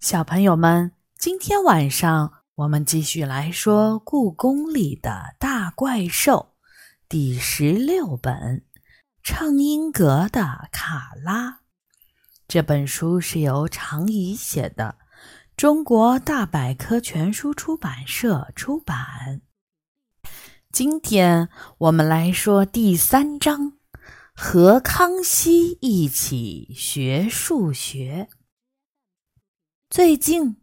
小朋友们，今天晚上我们继续来说《故宫里的大怪兽》第十六本《畅音阁的卡拉》。这本书是由常怡写的，中国大百科全书出版社出版。今天我们来说第三章：和康熙一起学数学。最近，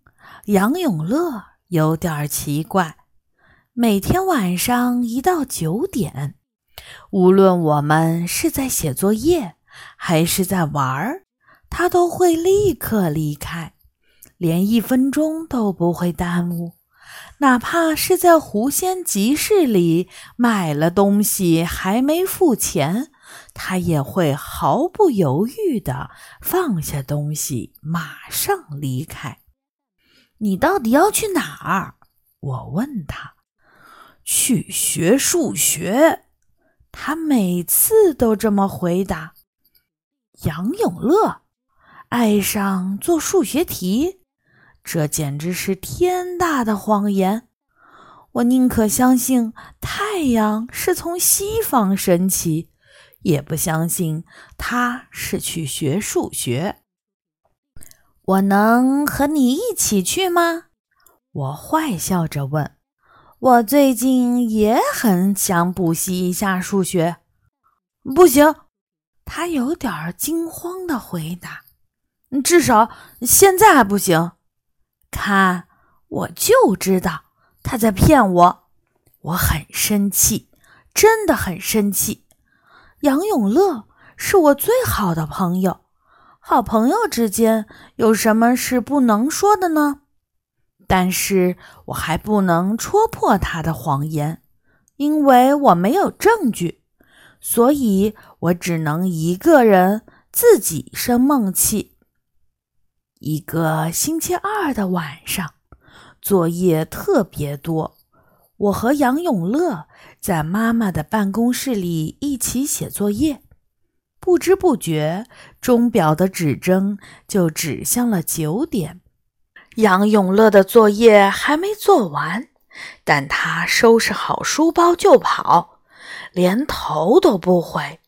杨永乐有点奇怪。每天晚上一到九点，无论我们是在写作业还是在玩儿，他都会立刻离开，连一分钟都不会耽误。哪怕是在狐仙集市里买了东西还没付钱，他也会毫不犹豫地放下东西，马上离开。你到底要去哪儿？我问他。去学数学。他每次都这么回答。杨永乐爱上做数学题。这简直是天大的谎言！我宁可相信太阳是从西方升起，也不相信他是去学数学。我能和你一起去吗？我坏笑着问。我最近也很想补习一下数学。不行，他有点惊慌的回答。至少现在还不行。看，我就知道他在骗我，我很生气，真的很生气。杨永乐是我最好的朋友，好朋友之间有什么是不能说的呢？但是我还不能戳破他的谎言，因为我没有证据，所以我只能一个人自己生闷气。一个星期二的晚上，作业特别多。我和杨永乐在妈妈的办公室里一起写作业，不知不觉，钟表的指针就指向了九点。杨永乐的作业还没做完，但他收拾好书包就跑，连头都不回。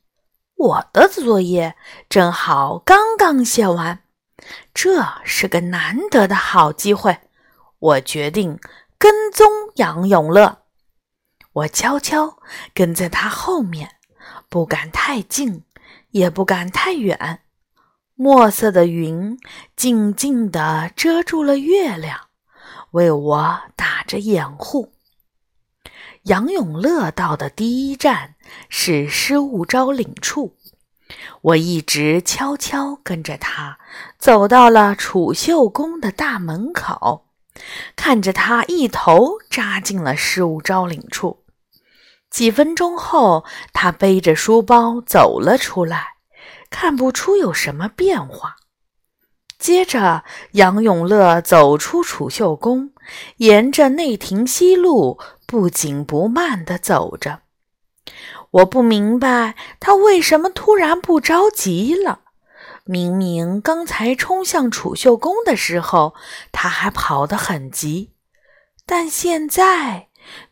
我的作业正好刚刚写完。这是个难得的好机会，我决定跟踪杨永乐。我悄悄跟在他后面，不敢太近，也不敢太远。墨色的云静静地遮住了月亮，为我打着掩护。杨永乐到的第一站是失物招领处。我一直悄悄跟着他，走到了储秀宫的大门口，看着他一头扎进了事务招领处。几分钟后，他背着书包走了出来，看不出有什么变化。接着，杨永乐走出储秀宫，沿着内廷西路不紧不慢地走着。我不明白他为什么突然不着急了。明明刚才冲向储秀宫的时候，他还跑得很急，但现在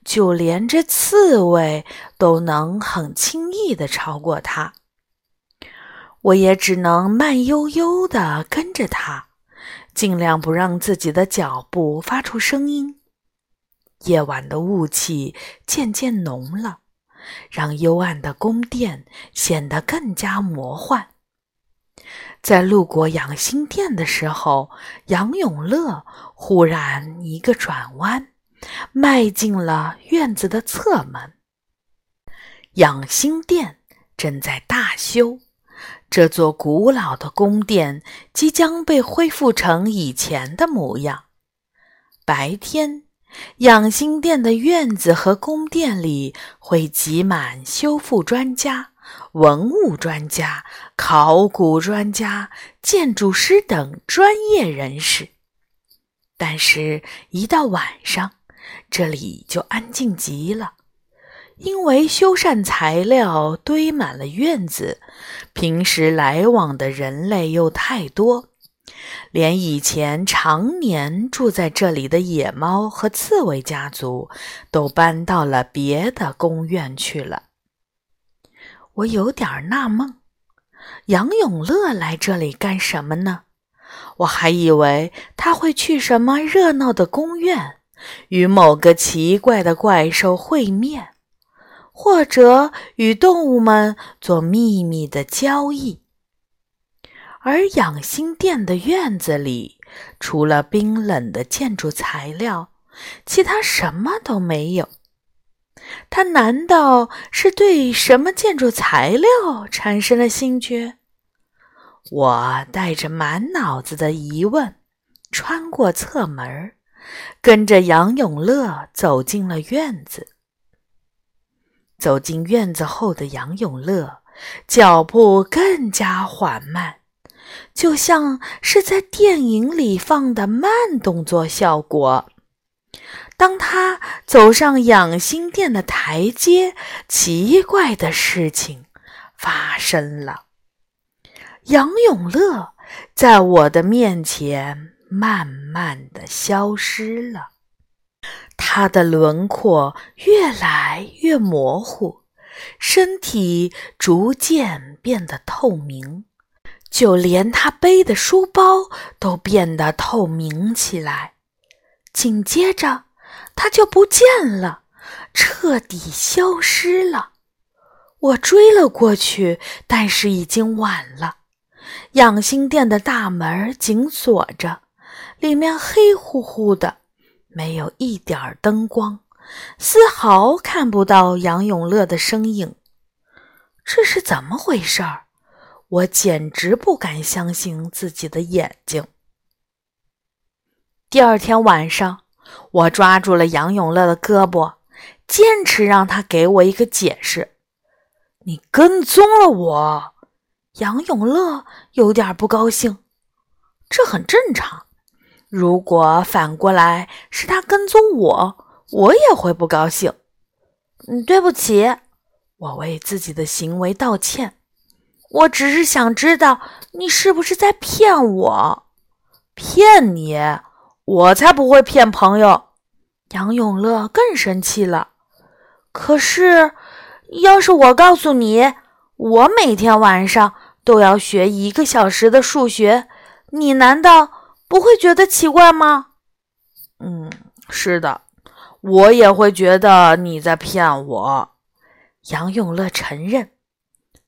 就连这刺猬都能很轻易地超过他。我也只能慢悠悠地跟着他，尽量不让自己的脚步发出声音。夜晚的雾气渐渐浓了。让幽暗的宫殿显得更加魔幻。在路过养心殿的时候，杨永乐忽然一个转弯，迈进了院子的侧门。养心殿正在大修，这座古老的宫殿即将被恢复成以前的模样。白天。养心殿的院子和宫殿里会挤满修复专家、文物专家、考古专家、建筑师等专业人士。但是，一到晚上，这里就安静极了，因为修缮材料堆满了院子，平时来往的人类又太多，连以前常年住在这里的野猫和刺猬家族都搬到了别的宫院去了。我有点纳闷，杨永乐来这里干什么呢？我还以为他会去什么热闹的宫院，与某个奇怪的怪兽会面，或者与动物们做秘密的交易。而养心殿的院子里，除了冰冷的建筑材料，其他什么都没有。他难道是对什么建筑材料产生了兴趣？我带着满脑子的疑问，穿过侧门，跟着杨永乐走进了院子。走进院子后的杨永乐，脚步更加缓慢，就像是在电影里放的慢动作效果。当他走上养心殿的台阶，奇怪的事情发生了。杨永乐在我的面前慢慢的消失了，他的轮廓越来越模糊，身体逐渐变得透明，就连他背的书包都变得透明起来。紧接着，他就不见了，彻底消失了。我追了过去，但是已经晚了。养心殿的大门紧锁着，里面黑乎乎的，没有一点灯光，丝毫看不到杨永乐的身影。这是怎么回事儿？我简直不敢相信自己的眼睛。第二天晚上，我抓住了杨永乐的胳膊，坚持让他给我一个解释。你跟踪了我。杨永乐有点不高兴，这很正常。如果反过来是他跟踪我，我也会不高兴。嗯，对不起，我为自己的行为道歉。我只是想知道你是不是在骗我。骗你？我才不会骗朋友。杨永乐更生气了。可是，要是我告诉你，我每天晚上……都要学一个小时的数学，你难道不会觉得奇怪吗？嗯，是的，我也会觉得你在骗我。杨永乐承认。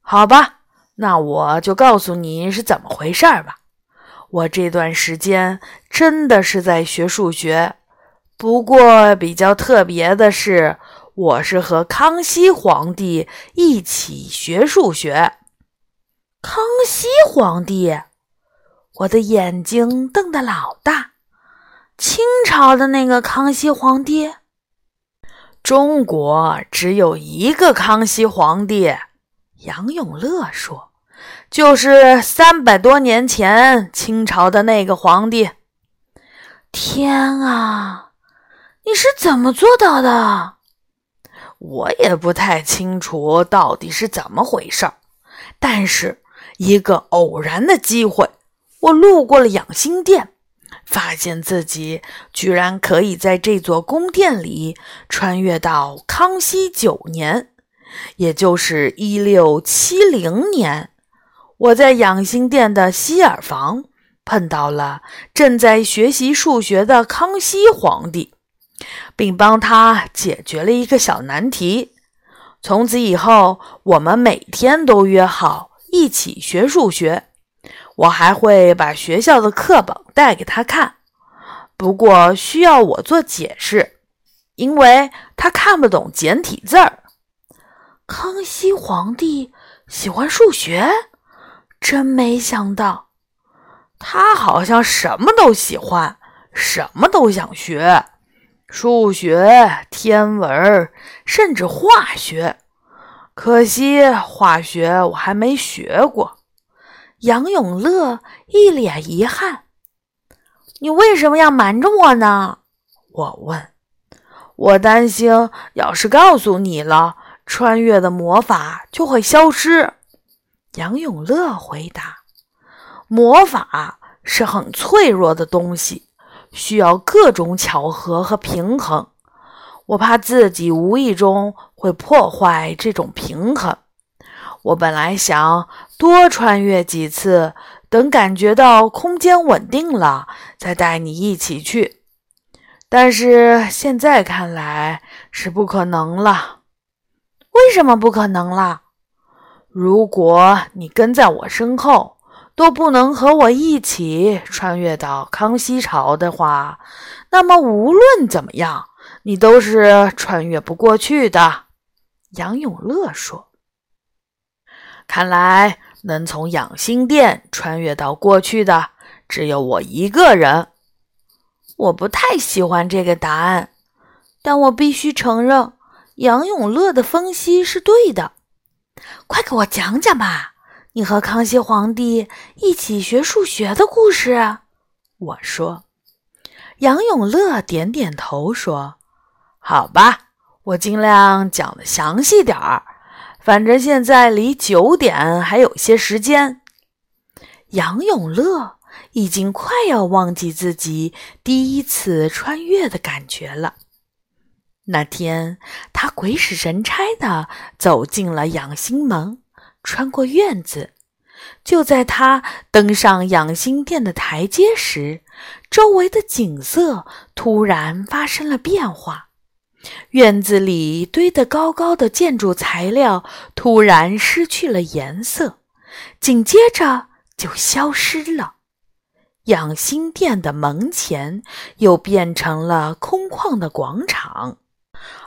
好吧，那我就告诉你是怎么回事儿吧。我这段时间真的是在学数学，不过比较特别的是，我是和康熙皇帝一起学数学。康熙皇帝，我的眼睛瞪得老大。清朝的那个康熙皇帝，中国只有一个康熙皇帝。杨永乐说：“就是三百多年前清朝的那个皇帝。”天啊，你是怎么做到的？我也不太清楚到底是怎么回事儿，但是。一个偶然的机会，我路过了养心殿，发现自己居然可以在这座宫殿里穿越到康熙九年，也就是一六七零年。我在养心殿的西耳房碰到了正在学习数学的康熙皇帝，并帮他解决了一个小难题。从此以后，我们每天都约好。一起学数学，我还会把学校的课本带给他看，不过需要我做解释，因为他看不懂简体字儿。康熙皇帝喜欢数学，真没想到，他好像什么都喜欢，什么都想学，数学、天文，甚至化学。可惜化学我还没学过。杨永乐一脸遗憾：“你为什么要瞒着我呢？”我问。我担心，要是告诉你了，穿越的魔法就会消失。杨永乐回答：“魔法是很脆弱的东西，需要各种巧合和平衡。我怕自己无意中会破坏这种平衡。我本来想多穿越几次，等感觉到空间稳定了，再带你一起去。但是现在看来是不可能了。为什么不可能了？如果你跟在我身后，都不能和我一起穿越到康熙朝的话，那么无论怎么样，你都是穿越不过去的。”杨永乐说。“看来能从养心殿穿越到过去的只有我一个人。我不太喜欢这个答案，但我必须承认，杨永乐的分析是对的。”快给我讲讲吧，你和康熙皇帝一起学数学的故事。我说，杨永乐点点头说：“好吧，我尽量讲的详细点儿。反正现在离九点还有些时间。”杨永乐已经快要忘记自己第一次穿越的感觉了。那天，他鬼使神差地走进了养心门，穿过院子。就在他登上养心殿的台阶时，周围的景色突然发生了变化。院子里堆得高高的建筑材料突然失去了颜色，紧接着就消失了。养心殿的门前又变成了空旷的广场。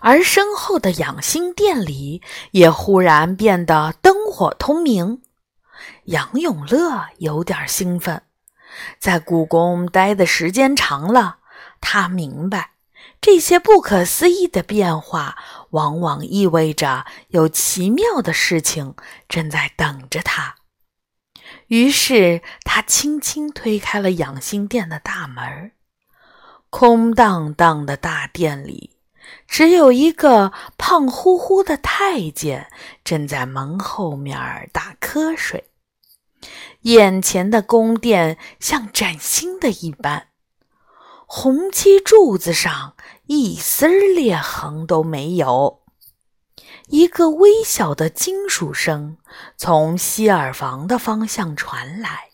而身后的养心殿里也忽然变得灯火通明。杨永乐有点兴奋，在故宫待的时间长了，他明白这些不可思议的变化往往意味着有奇妙的事情正在等着他。于是他轻轻推开了养心殿的大门，空荡荡的大殿里。只有一个胖乎乎的太监正在门后面打瞌睡，眼前的宫殿像崭新的一般，红漆柱子上一丝裂痕都没有。一个微小的金属声从西耳房的方向传来，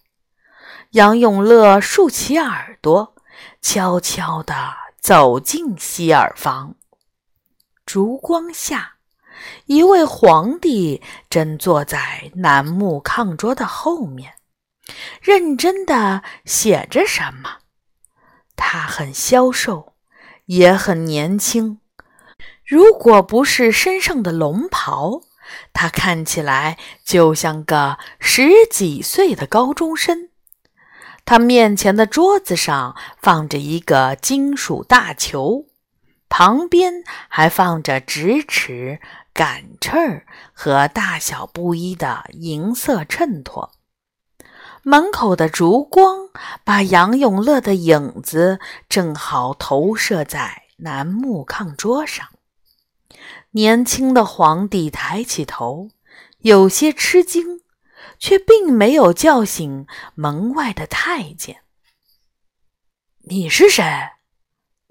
杨永乐竖起耳朵，悄悄地走进西耳房。烛光下，一位皇帝正坐在楠木炕桌的后面，认真的写着什么。他很消瘦，也很年轻。如果不是身上的龙袍，他看起来就像个十几岁的高中生。他面前的桌子上放着一个金属大球。旁边还放着直尺、杆秤和大小不一的银色秤砣。门口的烛光把杨永乐的影子正好投射在楠木炕桌上。年轻的皇帝抬起头，有些吃惊，却并没有叫醒门外的太监。“你是谁？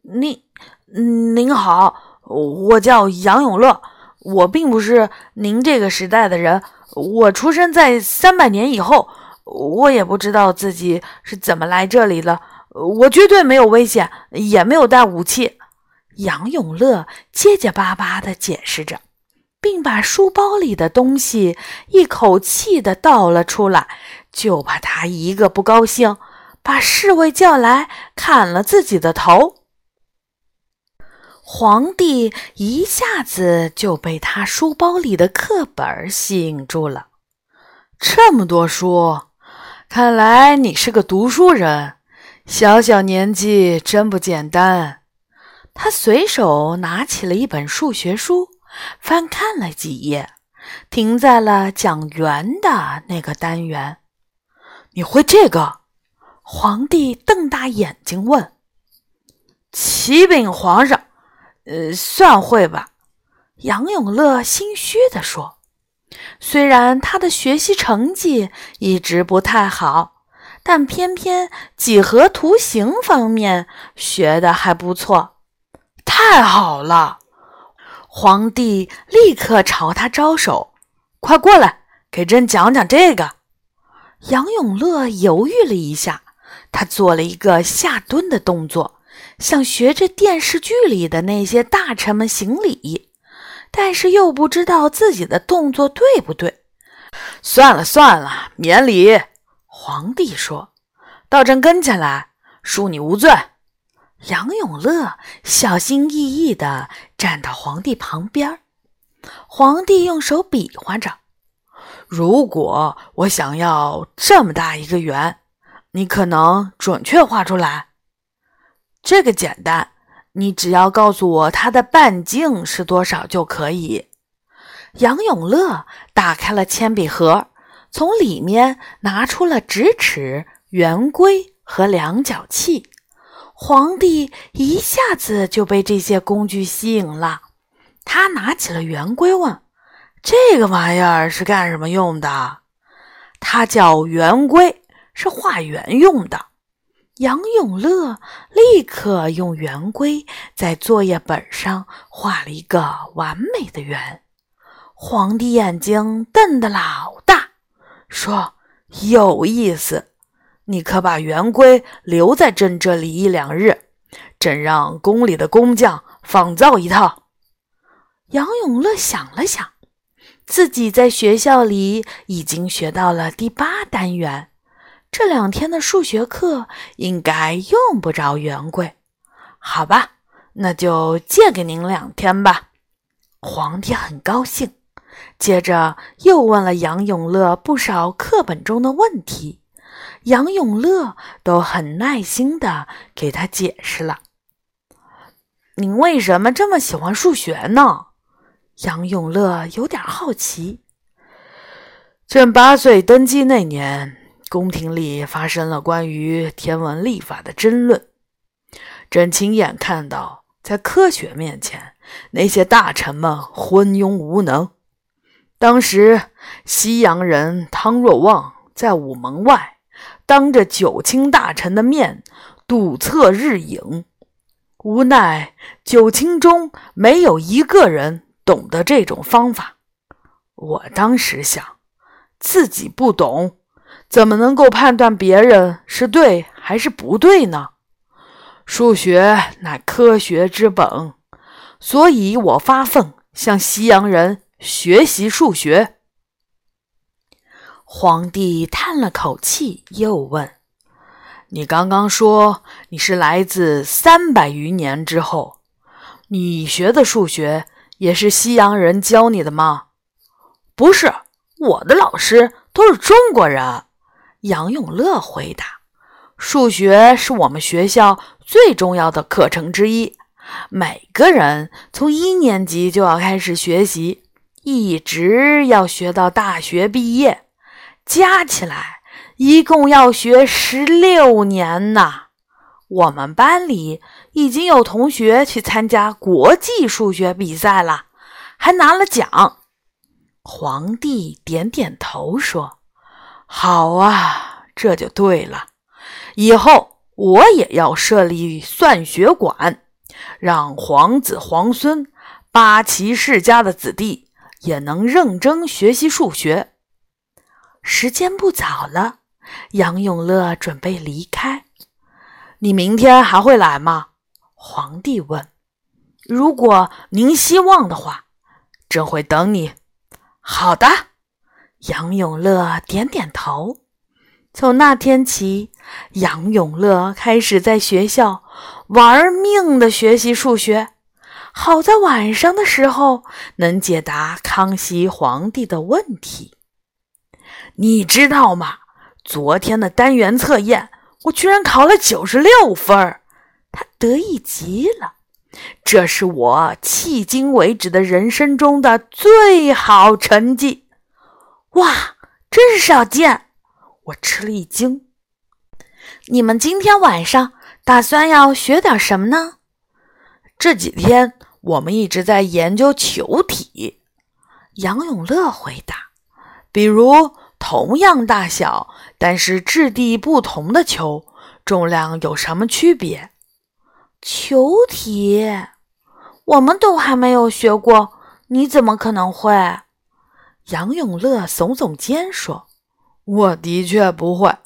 你？”嗯您好，我叫杨永乐。我并不是您这个时代的人，我出生在三百年以后。我也不知道自己是怎么来这里的。我绝对没有危险，也没有带武器。杨永乐结结巴巴地解释着，并把书包里的东西一口气地倒了出来，就怕他一个不高兴，把侍卫叫来砍了自己的头。皇帝一下子就被他书包里的课本吸引住了。这么多书，看来你是个读书人。小小年纪真不简单。他随手拿起了一本数学书，翻看了几页，停在了讲圆的那个单元。你会这个？皇帝瞪大眼睛问。启禀皇上。呃，算会吧。杨永乐心虚地说：“虽然他的学习成绩一直不太好，但偏偏几何图形方面学的还不错。太好了！皇帝立刻朝他招手：“快过来，给朕讲讲这个。”杨永乐犹豫了一下，他做了一个下蹲的动作，想学着电视剧里的那些大臣们行礼，但是又不知道自己的动作对不对。算了算了，免礼。皇帝说：“到朕跟前来，恕你无罪。”杨永乐小心翼翼地站到皇帝旁边，皇帝用手比划着。如果我想要这么大一个圆，你可能准确画出来？这个简单，你只要告诉我它的半径是多少就可以。杨永乐打开了铅笔盒，从里面拿出了直尺、圆规和量角器。皇帝一下子就被这些工具吸引了，他拿起了圆规问。这个玩意儿是干什么用的？它叫圆规，是画圆用的。杨永乐立刻用圆规在作业本上画了一个完美的圆。皇帝眼睛瞪得老大，说：“有意思，你可把圆规留在朕这里一两日，朕让宫里的工匠仿造一套。”杨永乐想了想。自己在学校里已经学到了第八单元，这两天的数学课应该用不着圆规。好吧，那就借给您两天吧。皇帝很高兴，接着又问了杨永乐不少课本中的问题，杨永乐都很耐心地给他解释了。您为什么这么喜欢数学呢？杨永乐有点好奇。朕八岁登基那年，宫廷里发生了关于天文历法的争论。朕亲眼看到，在科学面前，那些大臣们昏庸无能。当时，西洋人汤若望在午门外，当着九卿大臣的面堵测日影，无奈九卿中没有一个人。懂得这种方法，我当时想，自己不懂，怎么能够判断别人是对还是不对呢？数学乃科学之本，所以我发奋向西洋人学习数学。皇帝叹了口气，又问：“你刚刚说你是来自三百余年之后，你学的数学？”也是西洋人教你的吗？不是，我的老师都是中国人。杨永乐回答：“数学是我们学校最重要的课程之一，每个人从一年级就要开始学习，一直要学到大学毕业，加起来一共要学十六年呢。我们班里……”已经有同学去参加国际数学比赛了，还拿了奖。皇帝点点头说：“好啊，这就对了。以后我也要设立算学馆，让皇子皇孙、八旗世家的子弟也能认真学习数学。”时间不早了，杨永乐准备离开。你明天还会来吗？皇帝问：“如果您希望的话，朕会等你。”好的，杨永乐点点头。从那天起，杨永乐开始在学校玩命的学习数学，好在晚上的时候能解答康熙皇帝的问题。你知道吗？昨天的单元测验，我居然考了九十六分儿。他得意极了，这是我迄今为止的人生中的最好成绩！哇，真是少见！我吃了一惊。你们今天晚上打算要学点什么呢？这几天我们一直在研究球体。杨永乐回答：“比如同样大小，但是质地不同的球，重量有什么区别？球体，我们都还没有学过，你怎么可能会？杨永乐耸耸肩说：“我的确不会，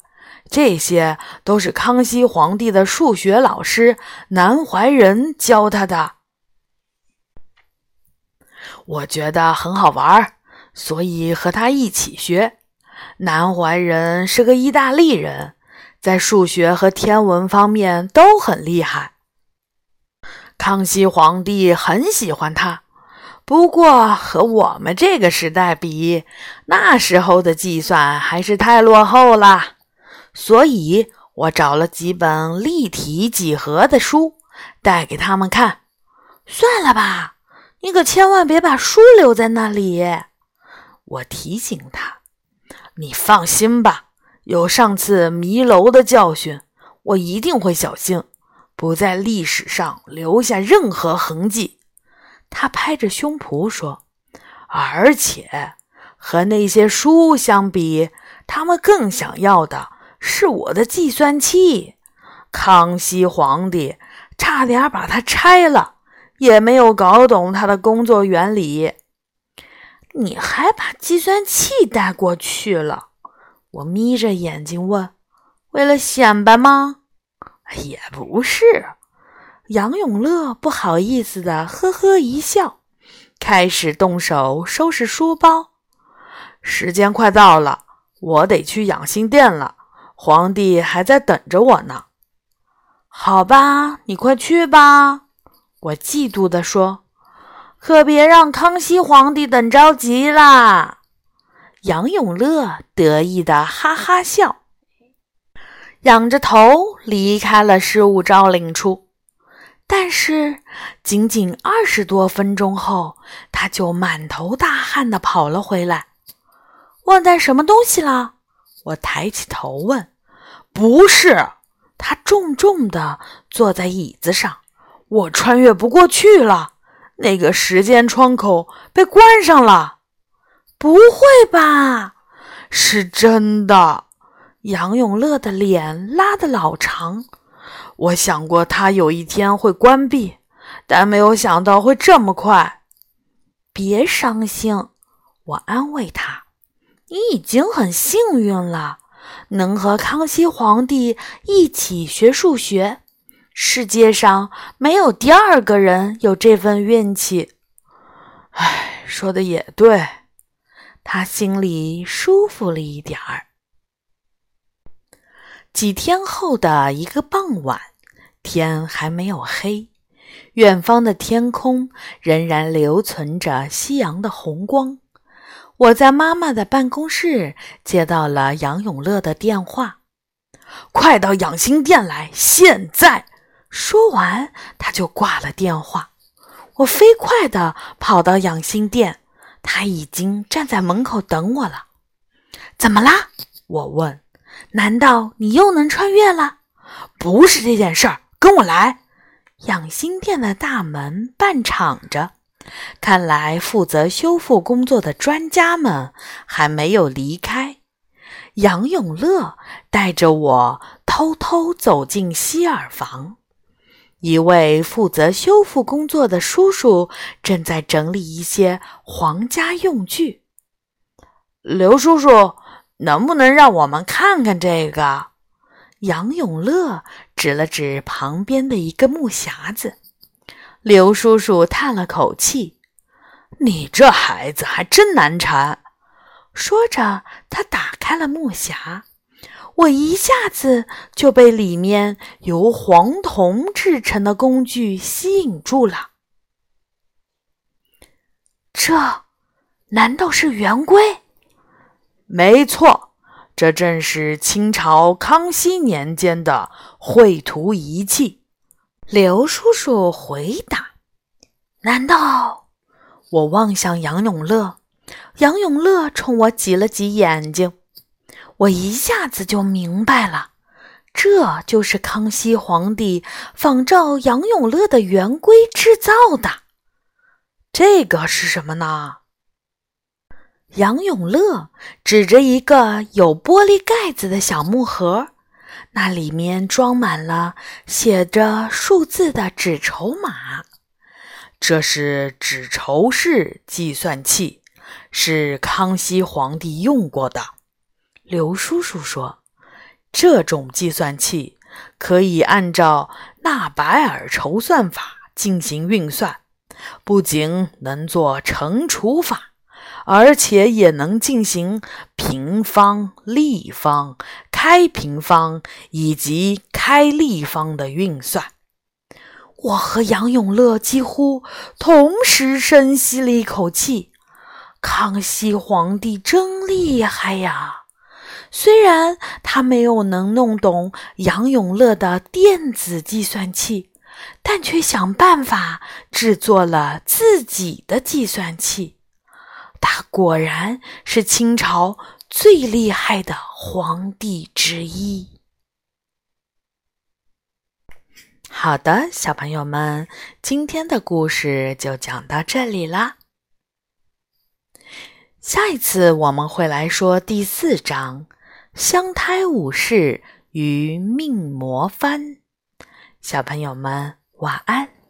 这些都是康熙皇帝的数学老师南怀仁教他的。我觉得很好玩，所以和他一起学。南怀仁是个意大利人，在数学和天文方面都很厉害。康熙皇帝很喜欢他。”不过和我们这个时代比，那时候的计算还是太落后了。所以我找了几本立体几何的书带给他们看。算了吧，你可千万别把书留在那里。我提醒他：“你放心吧，有上次迷楼的教训，我一定会小心，不在历史上留下任何痕迹。”他拍着胸脯说：“而且和那些书相比，他们更想要的是我的计算器。康熙皇帝差点把它拆了，也没有搞懂它的工作原理。你还把计算器带过去了？”我眯着眼睛问：“为了显摆吗？”“也不是。”杨永乐不好意思的呵呵一笑，开始动手收拾书包。时间快到了，我得去养心殿了。皇帝还在等着我呢。好吧，你快去吧。我嫉妒地说：“可别让康熙皇帝等着急啦。”杨永乐得意的哈哈笑，仰着头离开了失物招领处。但是，仅仅二十多分钟后，他就满头大汗的跑了回来。忘带什么东西了？我抬起头问。不是，他重重的坐在椅子上。我穿越不过去了，那个时间窗口被关上了。不会吧？是真的。杨永乐的脸拉得老长。我想过它有一天会关闭，但没有想到会这么快。别伤心，我安慰他：“你已经很幸运了，能和康熙皇帝一起学数学。世界上没有第二个人有这份运气。”唉，说的也对，他心里舒服了一点儿。几天后的一个傍晚，天还没有黑，远方的天空仍然留存着夕阳的红光。我在妈妈的办公室接到了杨永乐的电话：“快到养心殿来！”现在说完，他就挂了电话。我飞快地跑到养心殿，他已经站在门口等我了。怎么啦？我问。难道你又能穿越了？不是这件事儿，跟我来。养心殿的大门半敞着，看来负责修复工作的专家们还没有离开。杨永乐带着我偷偷走进希尔房，一位负责修复工作的叔叔正在整理一些皇家用具。刘叔叔。能不能让我们看看这个？杨永乐指了指旁边的一个木匣子。刘叔叔叹了口气：“你这孩子还真难缠。”说着，他打开了木匣，我一下子就被里面由黄铜制成的工具吸引住了。这难道是圆规？没错，这正是清朝康熙年间的绘图仪器。刘叔叔回答：“难道？”我望向杨永乐，杨永乐冲我挤了挤眼睛。我一下子就明白了，这就是康熙皇帝仿照杨永乐的圆规制造的。这个是什么呢？杨永乐指着一个有玻璃盖子的小木盒，那里面装满了写着数字的纸筹码。这是纸筹式计算器，是康熙皇帝用过的。刘叔叔说：“这种计算器可以按照纳百尔筹算法进行运算，不仅能做乘除法。”而且也能进行平方、立方、开平方以及开立方的运算。我和杨永乐几乎同时深吸了一口气。康熙皇帝真厉害呀！虽然他没有能弄懂杨永乐的电子计算器，但却想办法制作了自己的计算器。他果然是清朝最厉害的皇帝之一。好的，小朋友们，今天的故事就讲到这里啦。下一次我们会来说第四章《香胎武士与命魔幡》。小朋友们，晚安。